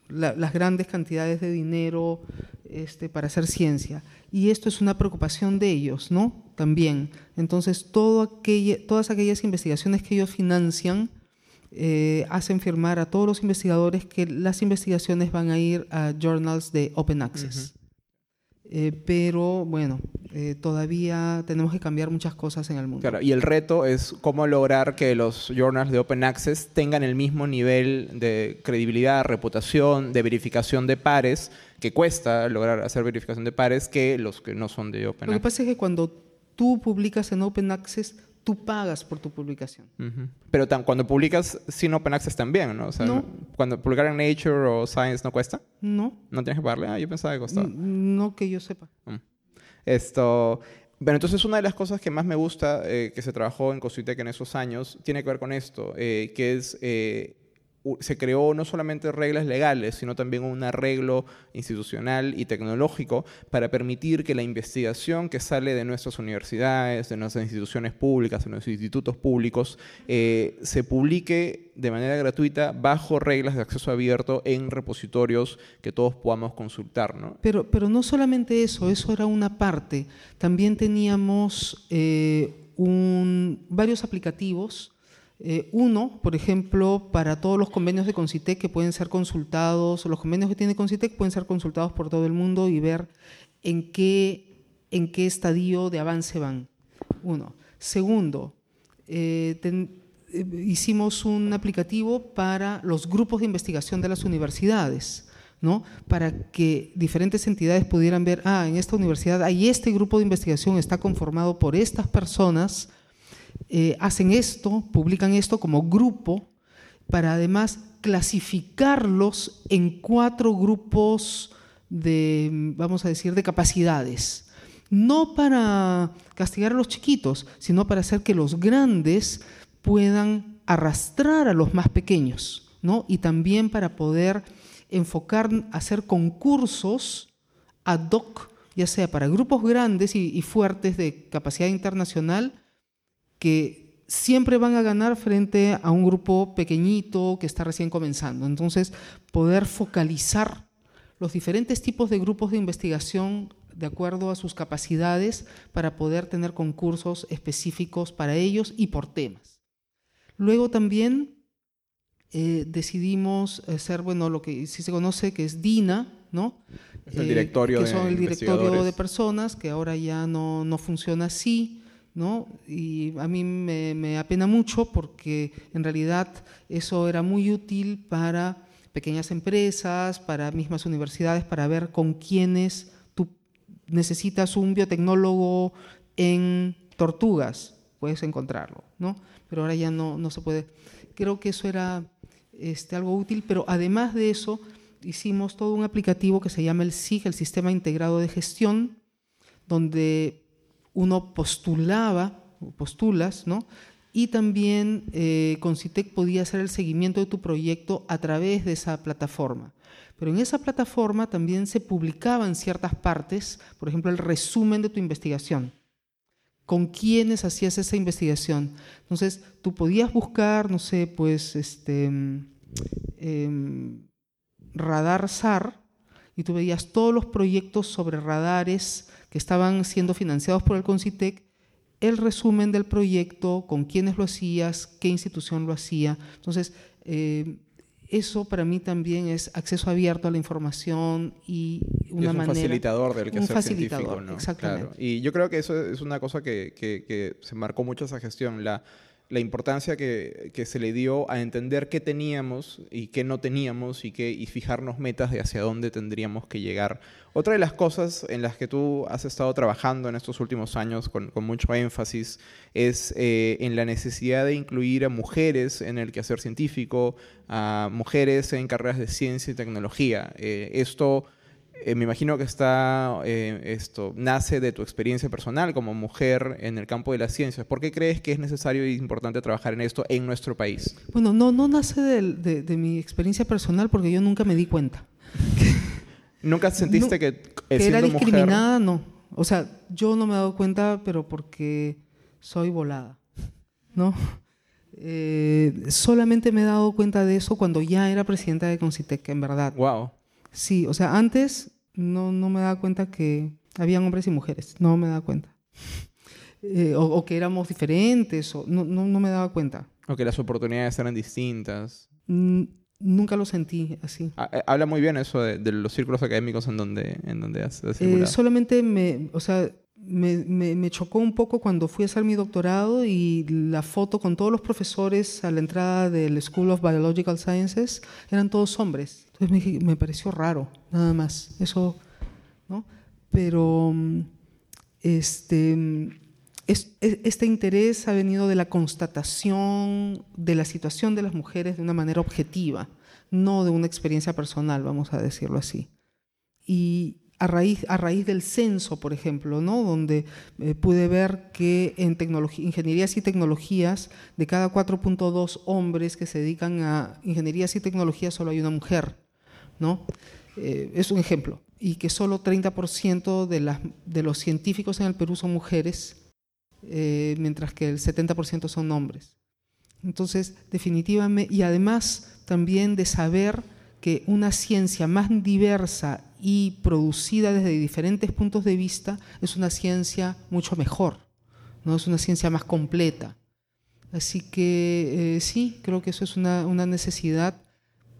las grandes cantidades de dinero este, para hacer ciencia. Y esto es una preocupación de ellos, ¿no? También. Entonces, todo todas aquellas investigaciones que ellos financian, eh, hacen firmar a todos los investigadores que las investigaciones van a ir a journals de Open Access. Eh, pero bueno, eh, todavía tenemos que cambiar muchas cosas en el mundo. Claro, y el reto es cómo lograr que los journals de Open Access tengan el mismo nivel de credibilidad, reputación, de verificación de pares, que cuesta lograr hacer verificación de pares, que los que no son de Open Access. Lo que pasa es que cuando tú publicas en Open Access, tú pagas por tu publicación. Pero cuando publicas sin Open Access también, ¿no? O sea, cuando publicar en Nature o Science no cuesta. No. ¿No tienes que pagarle? Ah, yo pensaba que costaba. No que yo sepa. Mm. Esto... Bueno, entonces una de las cosas que más me gusta eh, que se trabajó en Cositec en esos años tiene que ver con esto, eh, que es eh, se creó no solamente reglas legales, sino también un arreglo institucional y tecnológico para permitir que la investigación que sale de nuestras universidades, de nuestras instituciones públicas, de nuestros institutos públicos, eh, se publique de manera gratuita bajo reglas de acceso abierto en repositorios que todos podamos consultar. ¿no? Pero, pero no solamente eso, eso era una parte. También teníamos eh, un, varios aplicativos eh, uno, por ejemplo, para todos los convenios de Concitec que pueden ser consultados, los convenios que tiene Concitec pueden ser consultados por todo el mundo y ver en qué, en qué estadio de avance van. Uno. Segundo, eh, eh, hicimos un aplicativo para los grupos de investigación de las universidades. ¿no? para que diferentes entidades pudieran ver, ah, en esta universidad hay este grupo de investigación, está conformado por estas personas, eh, hacen esto, publican esto como grupo, para además clasificarlos en cuatro grupos de, vamos a decir, de capacidades. No para castigar a los chiquitos, sino para hacer que los grandes puedan arrastrar a los más pequeños, ¿no? Y también para poder enfocar, hacer concursos ad hoc, ya sea para grupos grandes y fuertes de capacidad internacional, que siempre van a ganar frente a un grupo pequeñito que está recién comenzando. Entonces, poder focalizar los diferentes tipos de grupos de investigación de acuerdo a sus capacidades para poder tener concursos específicos para ellos y por temas. Luego también eh, decidimos hacer, bueno, lo que sí se conoce que es DINA, ¿no? Es el directorio eh, que son el directorio de personas, que ahora ya no, no funciona así. Y a mí me, apena mucho porque en realidad eso era muy útil para pequeñas empresas, para mismas universidades, para ver con quiénes tú necesitas un biotecnólogo en tortugas, puedes encontrarlo, ¿no? Pero ahora ya no, no se puede. Creo que eso era este, algo útil, pero además de eso, hicimos todo un aplicativo que se llama el SIG, el Sistema Integrado de Gestión, donde uno postulaba, postulas, ¿no? Y también eh, con CITEC podía hacer el seguimiento de tu proyecto a través de esa plataforma. Pero en esa plataforma también se publicaban ciertas partes, por ejemplo, el resumen de tu investigación. ¿Con quiénes hacías esa investigación? Entonces, tú podías buscar, no sé, pues, este, em, radar SAR, y tú veías todos los proyectos sobre radares que estaban siendo financiados por el CONCITEC, el resumen del proyecto, con quiénes lo hacías, qué institución lo hacía. Entonces, eh, eso para mí también es acceso abierto a la información y una es un manera, facilitador del que un facilitador, ¿no? Exactamente. Y yo creo que eso es una cosa que, que, que se marcó mucho esa gestión, la la importancia que, se le dio a entender qué teníamos y qué no teníamos y, qué, y fijarnos metas de hacia dónde tendríamos que llegar. Otra de las cosas en las que tú has estado trabajando en estos últimos años con, mucho énfasis es eh, en la necesidad de incluir a mujeres en el quehacer científico, a mujeres en carreras de ciencia y tecnología. Eh, esto eh, me imagino que está, eh, esto, nace de tu experiencia personal como mujer en el campo de las ciencias. ¿Por qué crees que es necesario e importante trabajar en esto en nuestro país? Bueno, no, no nace de, mi experiencia personal porque yo nunca me di cuenta. ¿Nunca sentiste que, que era discriminada? No. O sea, yo no me he dado cuenta, pero porque soy volada, ¿no? Eh, solamente me he dado cuenta de eso cuando ya era presidenta de Concitec, en verdad. Wow. Sí, o sea, antes no, no me daba cuenta que habían hombres y mujeres, no me daba cuenta. Eh, o, que éramos diferentes, o, no, no, no, me daba cuenta. O que las oportunidades eran distintas. nunca lo sentí así. Ah, eh, habla muy bien eso de, los círculos académicos en donde, en donde has, eh, Solamente me, o sea, me, chocó un poco cuando fui a hacer mi doctorado y la foto con todos los profesores a la entrada del School of Biological Sciences eran todos hombres. Entonces me, pareció raro, nada más. Eso, ¿no? Pero este, este interés ha venido de la constatación de la situación de las mujeres de una manera objetiva, no de una experiencia personal, vamos a decirlo así. Y a raíz, a raíz del censo, por ejemplo, ¿no? donde eh, pude ver que en ingenierías y tecnologías, de cada 4.2 hombres que se dedican a ingenierías y tecnologías, solo hay una mujer. ¿no? Eh, es un ejemplo. Y que solo 30% de, de los científicos en el Perú son mujeres, eh, mientras que el 70% son hombres. Entonces, definitivamente, y además también de saber que una ciencia más diversa y producida desde diferentes puntos de vista es una ciencia mucho mejor, ¿no? es una ciencia más completa. Así que eh, sí, creo que eso es una, una necesidad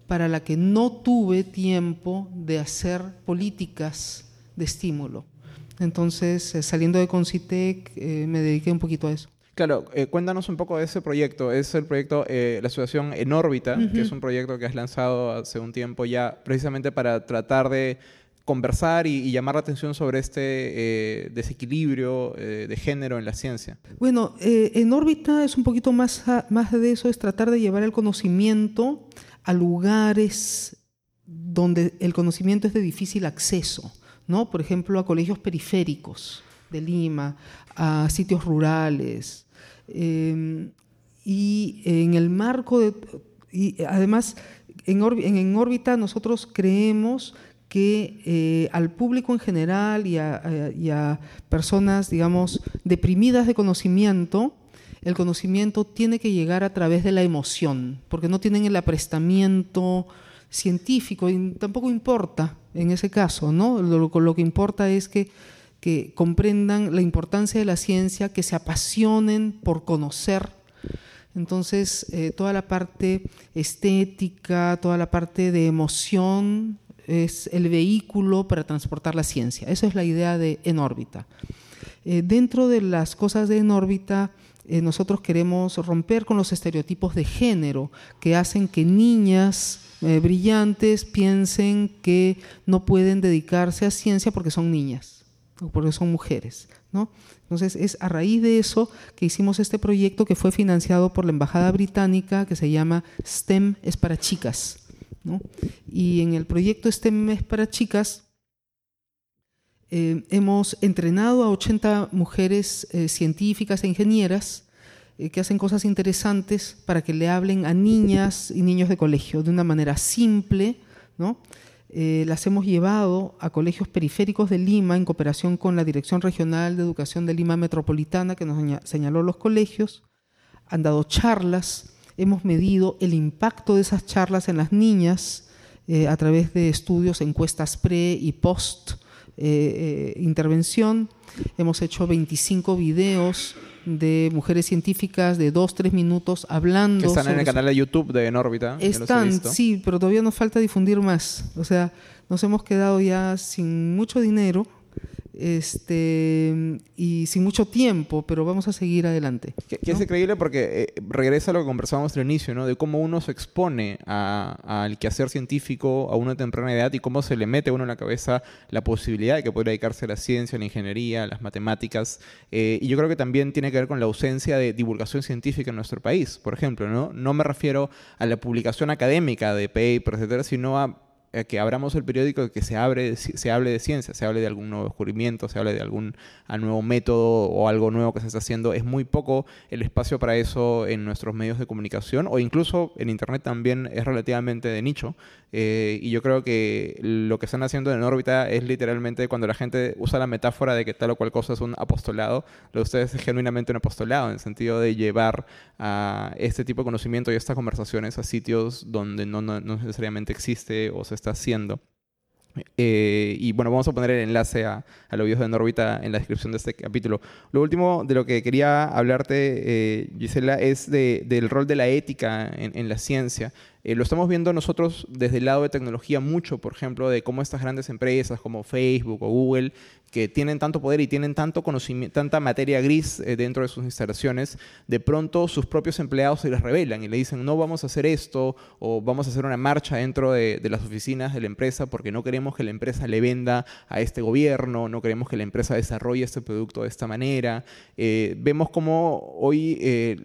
para la que no tuve tiempo de hacer políticas de estímulo. Entonces, eh, saliendo de Concitec, eh, me dediqué un poquito a eso. Claro, eh, cuéntanos un poco de ese proyecto. Es el proyecto la asociación En órbita, que es un proyecto que has lanzado hace un tiempo ya, precisamente para tratar de conversar y, llamar la atención sobre este desequilibrio de género en la ciencia. Bueno, En órbita es un poquito más, más de eso, es tratar de llevar el conocimiento a lugares donde el conocimiento es de difícil acceso, ¿no? Por ejemplo, a colegios periféricos de Lima, a sitios rurales. Em, y en el marco de... Y además, en, en, órbita nosotros creemos que eh, al público en general y a, y a, personas, digamos, deprimidas de conocimiento, el conocimiento tiene que llegar a través de la emoción, porque no tienen el aprestamiento científico y tampoco importa en ese caso, ¿no? Lo, lo que importa es que, que comprendan la importancia de la ciencia, que se apasionen por conocer. Entonces, eh, toda la parte estética, toda la parte de emoción es el vehículo para transportar la ciencia. Esa es la idea de En órbita. Eh, dentro de las cosas de En órbita, eh, nosotros queremos romper con los estereotipos de género que hacen que niñas brillantes piensen que no pueden dedicarse a ciencia porque son niñas. Porque son mujeres. ¿no? Entonces es a raíz de eso que hicimos este proyecto que fue financiado por la Embajada Británica que se llama STEM es para chicas. ¿no? Y en el proyecto STEM es para chicas eh, hemos entrenado a 80 mujeres eh, científicas e ingenieras eh, que hacen cosas interesantes para que le hablen a niñas y niños de colegio de una manera simple, ¿no? Las hemos llevado a colegios periféricos de Lima en cooperación con la Dirección Regional de Educación de Lima Metropolitana que nos señaló los colegios, han dado charlas, hemos medido el impacto de esas charlas en las niñas a través de estudios, encuestas pre y post, eh, eh, intervención. Hemos hecho 25 videos de mujeres científicas de 2, 3 minutos hablando. Que están en el canal de YouTube de Enórbita. Están, sí, pero todavía nos falta difundir más. O sea, nos hemos quedado ya sin mucho dinero este, y sin mucho tiempo, pero vamos a seguir adelante. Que, es increíble porque eh, regresa a lo que conversábamos al inicio, ¿no? De cómo uno se expone al quehacer científico a una temprana edad y cómo se le mete a uno en la cabeza la posibilidad de que pueda dedicarse a la ciencia, a la ingeniería, a las matemáticas. Eh, y yo creo que también tiene que ver con la ausencia de divulgación científica en nuestro país, por ejemplo, ¿no? No me refiero a la publicación académica de papers, etcétera, sino a eh, que abramos el periódico que se, abre, se hable de ciencia, se hable de algún nuevo descubrimiento, se hable de algún nuevo método o algo nuevo que se está haciendo. Es muy poco el espacio para eso en nuestros medios de comunicación o incluso en Internet también es relativamente de nicho. Eh, y yo creo que lo que están haciendo en órbita es literalmente cuando la gente usa la metáfora de que tal o cual cosa es un apostolado, lo de ustedes es genuinamente un apostolado en el sentido de llevar a este tipo de conocimiento y estas conversaciones a sitios donde no, no necesariamente existe o se está haciendo. Eh, y bueno, vamos a poner el enlace a, a los videos de Norbita en la descripción de este capítulo. Lo último de lo que quería hablarte, eh, Gisela, es del rol de la ética en la ciencia. Eh, lo estamos viendo nosotros desde el lado de tecnología mucho, por ejemplo, de cómo estas grandes empresas como Facebook o Google, que tienen tanto poder y tienen tanto conocimiento, tanta materia gris eh, dentro de sus instalaciones, de pronto sus propios empleados se les revelan y le dicen, no vamos a hacer esto o vamos a hacer una marcha dentro de, las oficinas de la empresa porque no queremos que la empresa le venda a este gobierno, no queremos que la empresa desarrolle este producto de esta manera. Eh, vemos cómo hoy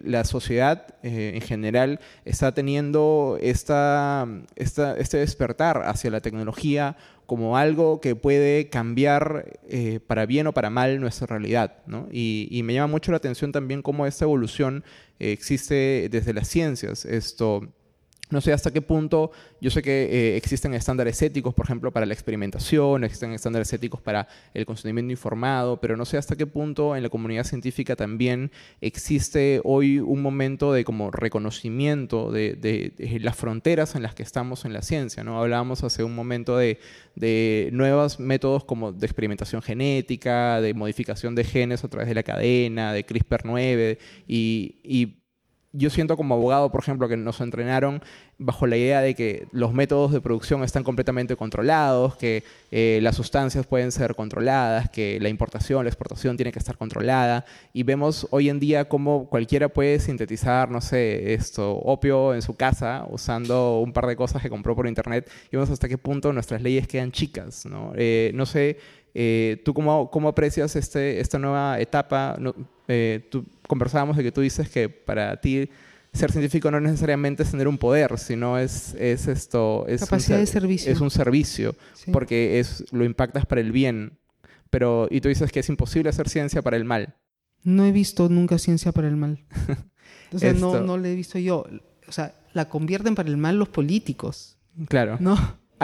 la sociedad en general está teniendo esta, este despertar hacia la tecnología como algo que puede cambiar eh, para bien o para mal nuestra realidad. Y, me llama mucho la atención también cómo esta evolución eh, existe desde las ciencias. Esto, no sé hasta qué punto, yo sé que eh, existen estándares éticos, por ejemplo, para la experimentación, existen estándares éticos para el consentimiento informado, pero no sé hasta qué punto en la comunidad científica también existe hoy un momento de como reconocimiento de, las fronteras en las que estamos en la ciencia. ¿no? Hablábamos hace un momento de, nuevos métodos como de experimentación genética, de modificación de genes a través de la cadena, de CRISPR-9 y, y yo siento como abogado, por ejemplo, que nos entrenaron bajo la idea de que los métodos de producción están completamente controlados, que eh, las sustancias pueden ser controladas, que la importación, la exportación tiene que estar controlada. Y vemos hoy en día cómo cualquiera puede sintetizar, no sé, esto, opio en su casa usando un par de cosas que compró por internet. Y vemos hasta qué punto nuestras leyes quedan chicas. No, eh, no sé, eh, ¿tú cómo, cómo, aprecias este, esta nueva etapa? tú conversábamos de que tú dices que para ti ser científico no necesariamente es tener un poder, sino es, es esto... Es Capacidad de servicio. Es un servicio, porque es, lo impactas para el bien. Pero, y tú dices que es imposible hacer ciencia para el mal. No he visto nunca ciencia para el mal. O sea, no, no la he visto yo. O sea, la convierten para el mal los políticos. Claro. ¿No?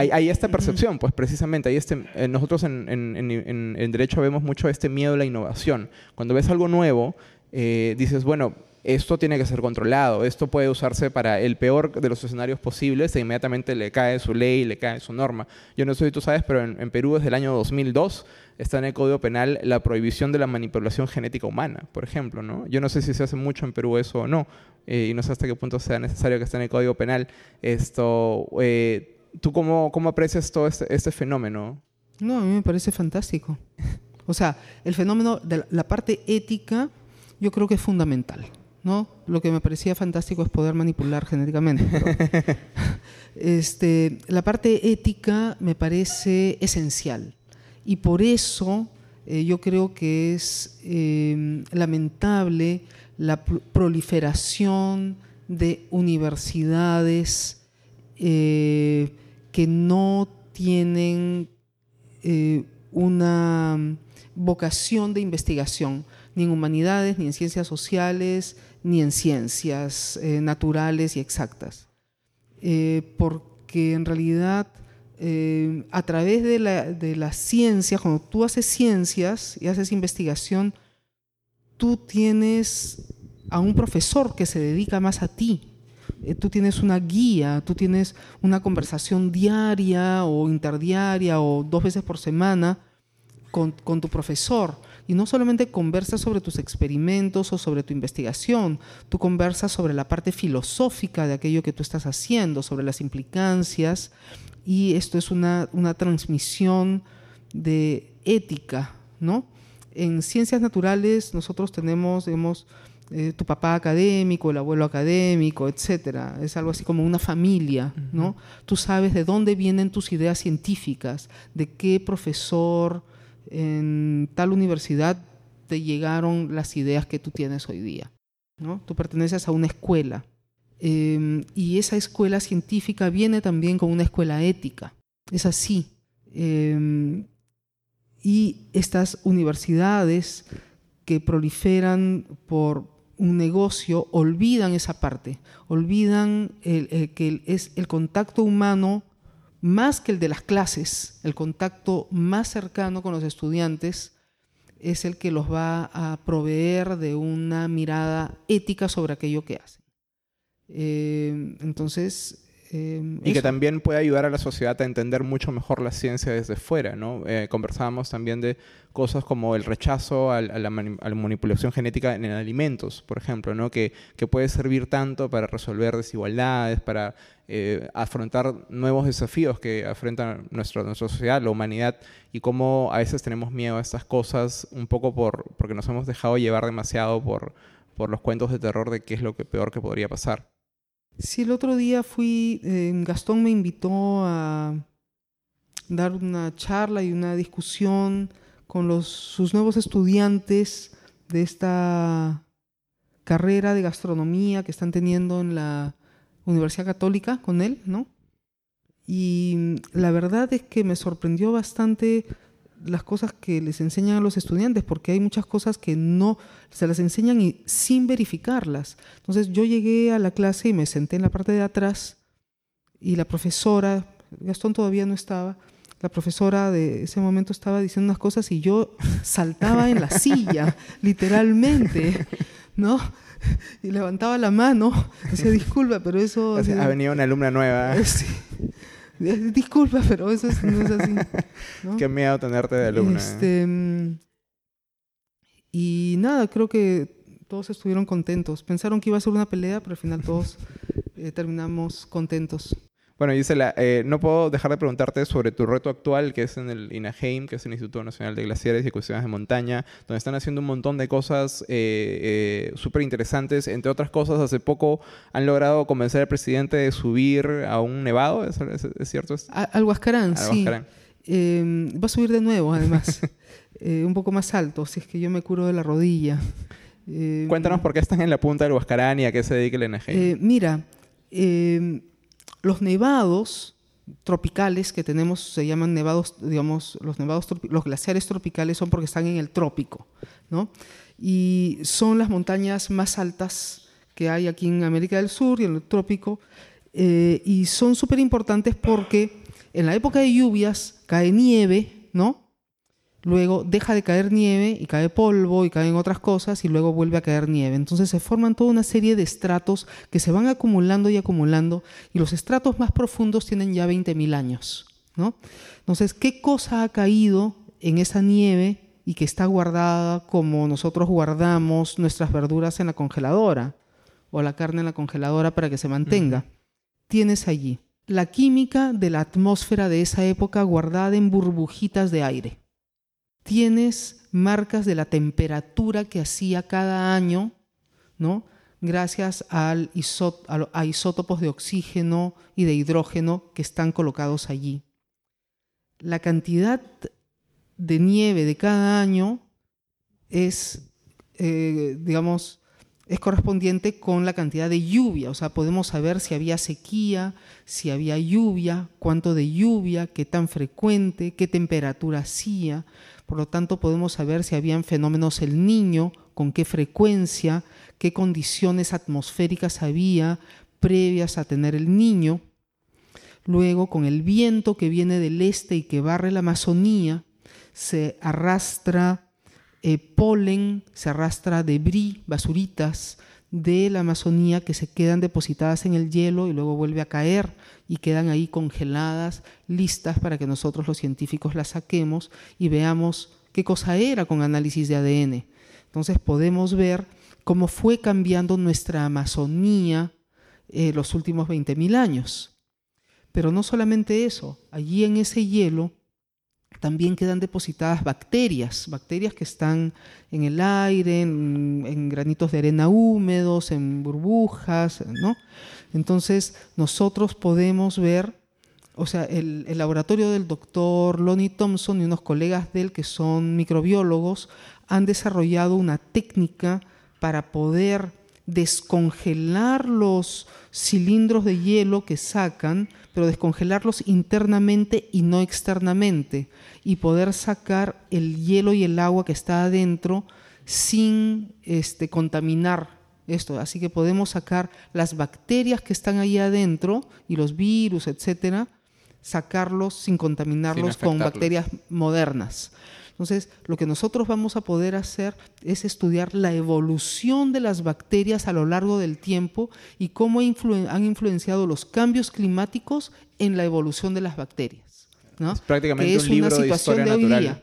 Hay, esta percepción, pues precisamente, hay este, eh, nosotros en, en, en, en, derecho vemos mucho este miedo a la innovación. Cuando ves algo nuevo, eh, dices, bueno, esto tiene que ser controlado, esto puede usarse para el peor de los escenarios posibles e inmediatamente le cae su ley, le cae su norma. Yo no sé si tú sabes, pero en, Perú desde el año 2002 está en el Código Penal la prohibición de la manipulación genética humana, por ejemplo. ¿no? Yo no sé si se hace mucho en Perú eso o no, eh, y no sé hasta qué punto sea necesario que esté en el Código Penal. Esto, eh, ¿Tú cómo, cómo aprecias todo este, este fenómeno? No, a mí me parece fantástico. O sea, el fenómeno de la parte ética yo creo que es fundamental. ¿no? Lo que me parecía fantástico es poder manipular genéticamente. este, la parte ética me parece esencial y por eso eh, yo creo que es em, lamentable la proliferación de universidades eh, que no tienen eh, una vocación de investigación, ni en humanidades, ni en ciencias sociales, ni en ciencias naturales y exactas. porque en realidad eh, a través de la, de la ciencia, cuando tú haces ciencias y haces investigación, tú tienes a un profesor que se dedica más a ti. Eh, tú tienes una guía, tú tienes una conversación diaria o interdiaria o dos veces por semana con, con tu profesor. Y no solamente conversas sobre tus experimentos o sobre tu investigación, tú conversas sobre la parte filosófica de aquello que tú estás haciendo, sobre las implicancias y esto es una, transmisión de ética, ¿no? En ciencias naturales nosotros tenemos, digamos, eh, tu papá académico, el abuelo académico, etcétera. Es algo así como una familia, ¿no? Tú sabes de dónde vienen tus ideas científicas, de qué profesor en tal universidad te llegaron las ideas que tú tienes hoy día, ¿no? Tú perteneces a una escuela. Em, y esa escuela científica viene también con una escuela ética. Es así. Em, y estas universidades que proliferan por un negocio olvidan esa parte, olvidan que es el contacto humano más que el de las clases, el contacto más cercano con los estudiantes es el que los va a proveer de una mirada ética sobre aquello que hacen. Eh, entonces... Eh, y que también puede ayudar a la sociedad a entender mucho mejor la ciencia desde fuera, ¿no? Eh, conversábamos también de cosas como el rechazo a, la, manipulación genética en alimentos, por ejemplo, ¿no? Que, que, puede servir tanto para resolver desigualdades, para afrontar nuevos desafíos que afronta nuestra, nuestra sociedad, la humanidad, y cómo a veces tenemos miedo a estas cosas un poco por, porque nos hemos dejado llevar demasiado por, por los cuentos de terror de qué es lo que peor que podría pasar. Sí, el otro día fui, eh, Gastón me invitó a dar una charla y una discusión con sus nuevos estudiantes de esta carrera de gastronomía que están teniendo en la Universidad Católica con él, ¿no? Y la verdad es que me sorprendió bastante las cosas que les enseñan a los estudiantes, porque hay muchas cosas que no se las enseñan y sin verificarlas. Entonces yo llegué a la clase y me senté en la parte de atrás y la profesora, Gastón todavía no estaba, la profesora de ese momento estaba diciendo unas cosas y yo saltaba en la silla, literalmente, ¿no? Y levantaba la mano, decía, disculpa, pero eso... ha venido una alumna nueva. Sí. Disculpa, pero eso no es así. Qué miedo tenerte de alumna. ¿eh? Este, y nada, creo que todos estuvieron contentos. Pensaron que iba a ser una pelea, pero al final todos eh, terminamos contentos. Bueno, Gisela, eh, no puedo dejar de preguntarte sobre tu reto actual, que es en el INAHEIM, que es el Instituto Nacional de Glaciares y Ecosistemas de Montaña, donde están haciendo un montón de cosas eh, eh, súper interesantes. Entre otras cosas, hace poco han logrado convencer al presidente de subir a un nevado, ¿es, cierto? al Huascarán, sí. Em, va a subir de nuevo, además, un poco más alto, si es que yo me curo de la rodilla. Cuéntanos por qué están en la punta del Huascarán y a qué se dedica el INAHEIM. mira, em, los nevados tropicales que tenemos se llaman nevados, digamos, los nevados, los glaciares tropicales son porque están en el trópico, ¿no? Y son las montañas más altas que hay aquí en América del Sur y en el trópico, eh, y son súper importantes porque en la época de lluvias cae nieve, ¿no? Luego deja de caer nieve y cae polvo y caen otras cosas y luego vuelve a caer nieve. Entonces se forman toda una serie de estratos que se van acumulando y acumulando y los estratos más profundos tienen ya 20.000 años. ¿no? Entonces, ¿qué cosa ha caído en esa nieve y que está guardada como nosotros guardamos nuestras verduras en la congeladora o la carne en la congeladora para que se mantenga? Tienes allí la química de la atmósfera de esa época guardada en burbujitas de aire tienes marcas de la temperatura que hacía cada año, ¿no? gracias a isótopos de oxígeno y de hidrógeno que están colocados allí. La cantidad de nieve de cada año es, eh, digamos, es correspondiente con la cantidad de lluvia, o sea, podemos saber si había sequía, si había lluvia, cuánto de lluvia, qué tan frecuente, qué temperatura hacía, por lo tanto podemos saber si habían fenómenos el niño, con qué frecuencia, qué condiciones atmosféricas había previas a tener el niño. Luego, con el viento que viene del este y que barre la Amazonía, se arrastra eh, polen, se arrastra debris, basuritas de la Amazonía que se quedan depositadas en el hielo y luego vuelve a caer y quedan ahí congeladas, listas para que nosotros los científicos las saquemos y veamos qué cosa era con análisis de ADN. Entonces podemos ver cómo fue cambiando nuestra Amazonía eh, los últimos 20.000 años. Pero no solamente eso, allí en ese hielo también quedan depositadas bacterias, bacterias que están en el aire, en, granitos de arena húmedos, en burbujas, ¿no? Entonces nosotros podemos ver, o sea, el, el laboratorio del doctor Lonnie Thompson y unos colegas de él que son microbiólogos han desarrollado una técnica para poder descongelar los cilindros de hielo que sacan, pero descongelarlos internamente y no externamente, y poder sacar el hielo y el agua que está adentro sin este, contaminar esto. Así que podemos sacar las bacterias que están ahí adentro y los virus, etcétera, sacarlos sin contaminarlos con bacterias modernas. Entonces, lo que nosotros vamos a poder hacer es estudiar la evolución de las bacterias a lo largo del tiempo y cómo han influenciado los cambios climáticos en la evolución de las bacterias. Es prácticamente un libro de historia natural.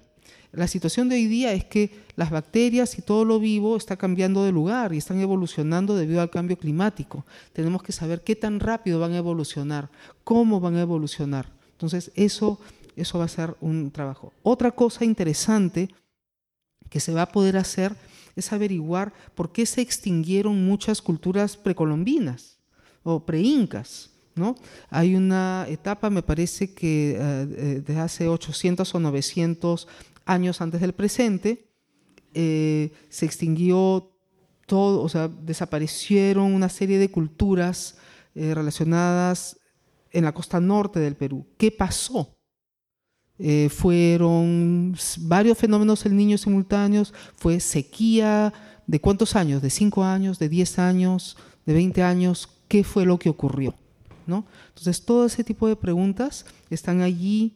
La situación de hoy día es que las bacterias y todo lo vivo está cambiando de lugar y están evolucionando debido al cambio climático. Tenemos que saber qué tan rápido van a evolucionar, cómo van a evolucionar. Entonces, eso eso va a ser un trabajo. Otra cosa interesante que se va a poder hacer es averiguar por qué se extinguieron muchas culturas precolombinas o preincas. ¿no? Hay una etapa, me parece que eh, eh, de hace 800 o 900 años antes del presente, eh, se extinguió todo, o sea, desaparecieron una serie de culturas relacionadas en la costa norte del Perú. ¿Qué pasó? Eh, fueron varios fenómenos el niño simultáneos, fue sequía, ¿de cuántos años? ¿De 5 años? ¿De 10 años? ¿De 20 años? ¿Qué fue lo que ocurrió? ¿No? Entonces, todo ese tipo de preguntas están allí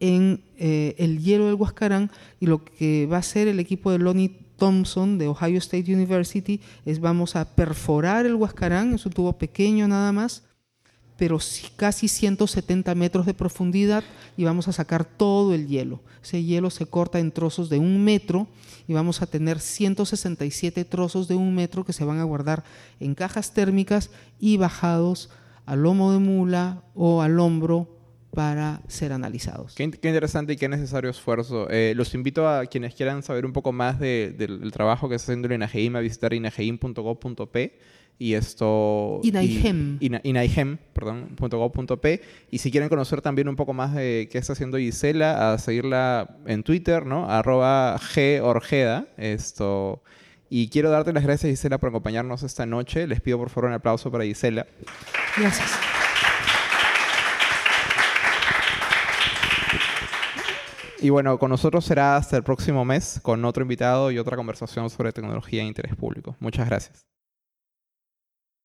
en eh, el hielo del Huascarán y lo que va a hacer el equipo de Lonnie Thompson de Ohio State University es vamos a perforar el Huascarán, es un tubo pequeño nada más, pero casi 170 metros de profundidad y vamos a sacar todo el hielo. Ese hielo se corta en trozos de un metro y vamos a tener 167 trozos de un metro que se van a guardar en cajas térmicas y bajados al lomo de mula o al hombro para ser analizados. Qué, interesante y qué necesario esfuerzo. Eh, los invito a quienes quieran saber un poco más del trabajo que está haciendo el INAGEIM a visitar inageim.gov.p y esto... Inaigem. Inaigem, perdón. Y si quieren conocer también un poco más de qué está haciendo Gisela, a seguirla en Twitter, ¿no? Arroba gorjeda. Esto... Y quiero darte las gracias, Gisela, por acompañarnos esta noche. Les pido por favor un aplauso para Gisela. Gracias. Y bueno, con nosotros será hasta el próximo mes con otro invitado y otra conversación sobre tecnología e interés público. Muchas gracias.